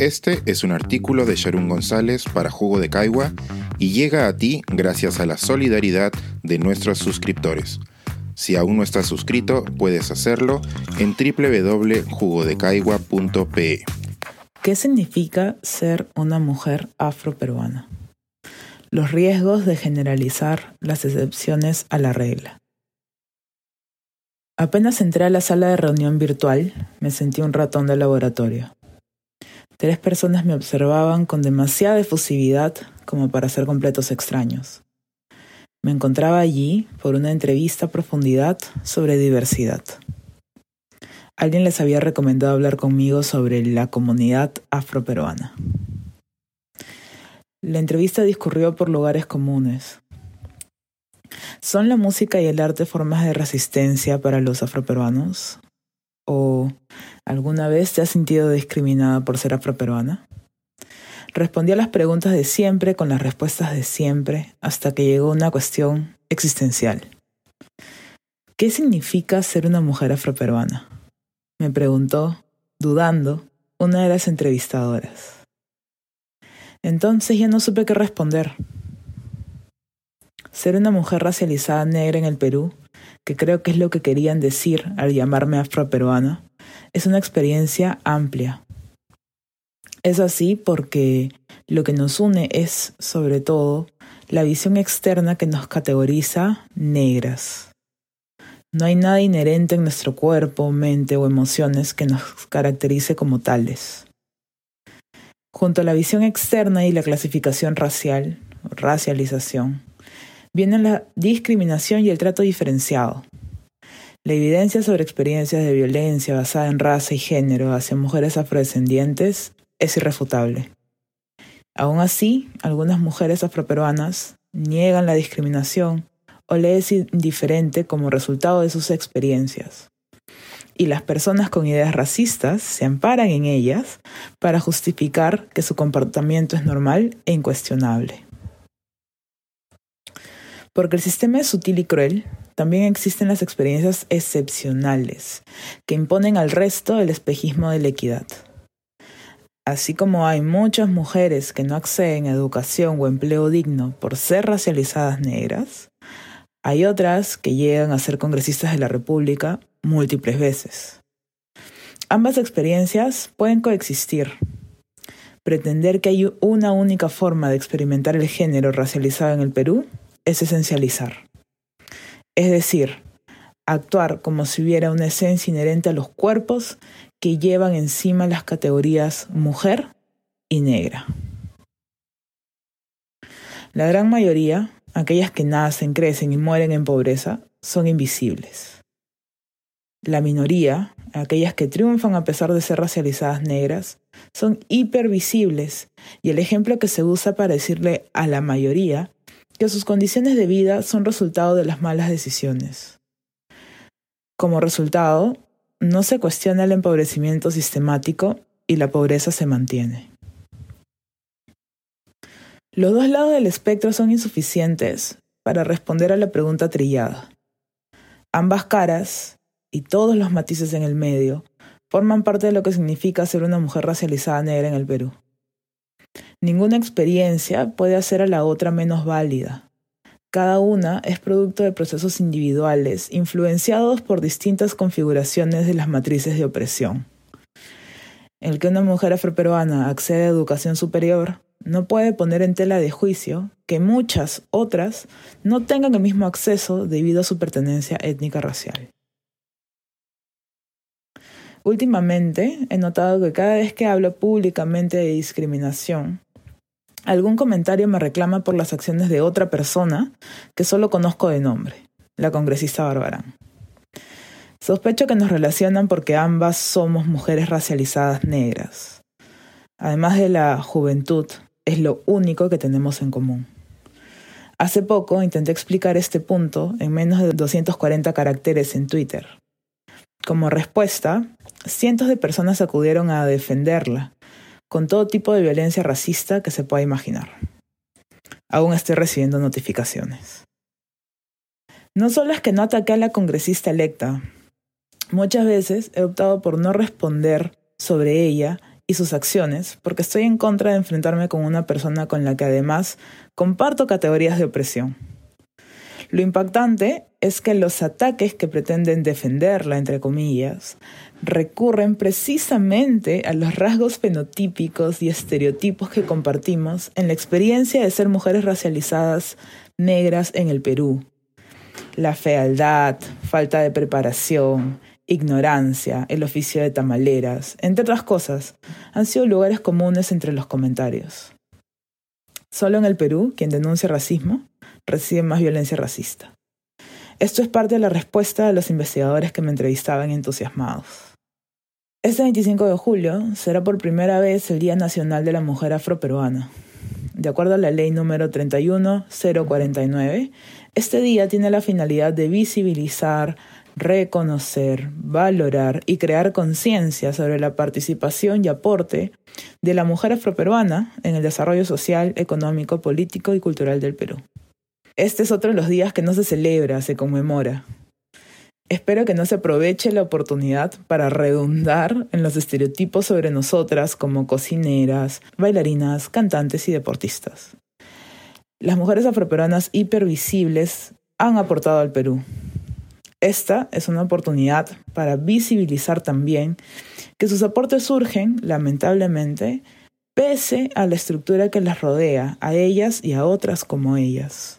Este es un artículo de Sharon González para Jugo de Caigua y llega a ti gracias a la solidaridad de nuestros suscriptores. Si aún no estás suscrito, puedes hacerlo en www.jugodecaigua.pe. ¿Qué significa ser una mujer afroperuana? Los riesgos de generalizar las excepciones a la regla. Apenas entré a la sala de reunión virtual, me sentí un ratón de laboratorio. Tres personas me observaban con demasiada efusividad como para ser completos extraños. Me encontraba allí por una entrevista a profundidad sobre diversidad. Alguien les había recomendado hablar conmigo sobre la comunidad afroperuana. La entrevista discurrió por lugares comunes, ¿Son la música y el arte formas de resistencia para los afroperuanos? ¿O alguna vez te has sentido discriminada por ser afroperuana? Respondí a las preguntas de siempre con las respuestas de siempre hasta que llegó una cuestión existencial. ¿Qué significa ser una mujer afroperuana? Me preguntó, dudando, una de las entrevistadoras. Entonces ya no supe qué responder. Ser una mujer racializada negra en el Perú, que creo que es lo que querían decir al llamarme afroperuana, es una experiencia amplia. Es así porque lo que nos une es, sobre todo, la visión externa que nos categoriza negras. No hay nada inherente en nuestro cuerpo, mente o emociones que nos caracterice como tales. Junto a la visión externa y la clasificación racial, racialización, viene la discriminación y el trato diferenciado. La evidencia sobre experiencias de violencia basada en raza y género hacia mujeres afrodescendientes es irrefutable. Aún así, algunas mujeres afroperuanas niegan la discriminación o le es indiferente como resultado de sus experiencias. Y las personas con ideas racistas se amparan en ellas para justificar que su comportamiento es normal e incuestionable. Porque el sistema es sutil y cruel, también existen las experiencias excepcionales, que imponen al resto el espejismo de la equidad. Así como hay muchas mujeres que no acceden a educación o empleo digno por ser racializadas negras, hay otras que llegan a ser congresistas de la República múltiples veces. Ambas experiencias pueden coexistir. Pretender que hay una única forma de experimentar el género racializado en el Perú es esencializar. Es decir, actuar como si hubiera una esencia inherente a los cuerpos que llevan encima las categorías mujer y negra. La gran mayoría, aquellas que nacen, crecen y mueren en pobreza, son invisibles. La minoría, aquellas que triunfan a pesar de ser racializadas negras, son hipervisibles y el ejemplo que se usa para decirle a la mayoría que sus condiciones de vida son resultado de las malas decisiones. Como resultado, no se cuestiona el empobrecimiento sistemático y la pobreza se mantiene. Los dos lados del espectro son insuficientes para responder a la pregunta trillada. Ambas caras, y todos los matices en el medio, forman parte de lo que significa ser una mujer racializada negra en el Perú. Ninguna experiencia puede hacer a la otra menos válida. Cada una es producto de procesos individuales, influenciados por distintas configuraciones de las matrices de opresión. El que una mujer afroperuana accede a educación superior no puede poner en tela de juicio que muchas otras no tengan el mismo acceso debido a su pertenencia étnica racial. Últimamente he notado que cada vez que hablo públicamente de discriminación, algún comentario me reclama por las acciones de otra persona que solo conozco de nombre, la congresista Barbarán. Sospecho que nos relacionan porque ambas somos mujeres racializadas negras. Además de la juventud, es lo único que tenemos en común. Hace poco intenté explicar este punto en menos de 240 caracteres en Twitter. Como respuesta, cientos de personas acudieron a defenderla, con todo tipo de violencia racista que se pueda imaginar. Aún estoy recibiendo notificaciones. No solo es que no ataqué a la congresista electa, muchas veces he optado por no responder sobre ella y sus acciones porque estoy en contra de enfrentarme con una persona con la que además comparto categorías de opresión. Lo impactante es que los ataques que pretenden defenderla, entre comillas, recurren precisamente a los rasgos fenotípicos y estereotipos que compartimos en la experiencia de ser mujeres racializadas negras en el Perú. La fealdad, falta de preparación, ignorancia, el oficio de tamaleras, entre otras cosas, han sido lugares comunes entre los comentarios. Solo en el Perú, quien denuncia racismo, recibe más violencia racista. Esto es parte de la respuesta de los investigadores que me entrevistaban entusiasmados. Este 25 de julio será por primera vez el Día Nacional de la Mujer Afroperuana. De acuerdo a la ley número 31049, este día tiene la finalidad de visibilizar, reconocer, valorar y crear conciencia sobre la participación y aporte de la mujer afroperuana en el desarrollo social, económico, político y cultural del Perú. Este es otro de los días que no se celebra, se conmemora. Espero que no se aproveche la oportunidad para redundar en los estereotipos sobre nosotras como cocineras, bailarinas, cantantes y deportistas. Las mujeres afroperuanas hipervisibles han aportado al Perú, esta es una oportunidad para visibilizar también que sus aportes surgen, lamentablemente, pese a la estructura que las rodea, a ellas y a otras como ellas.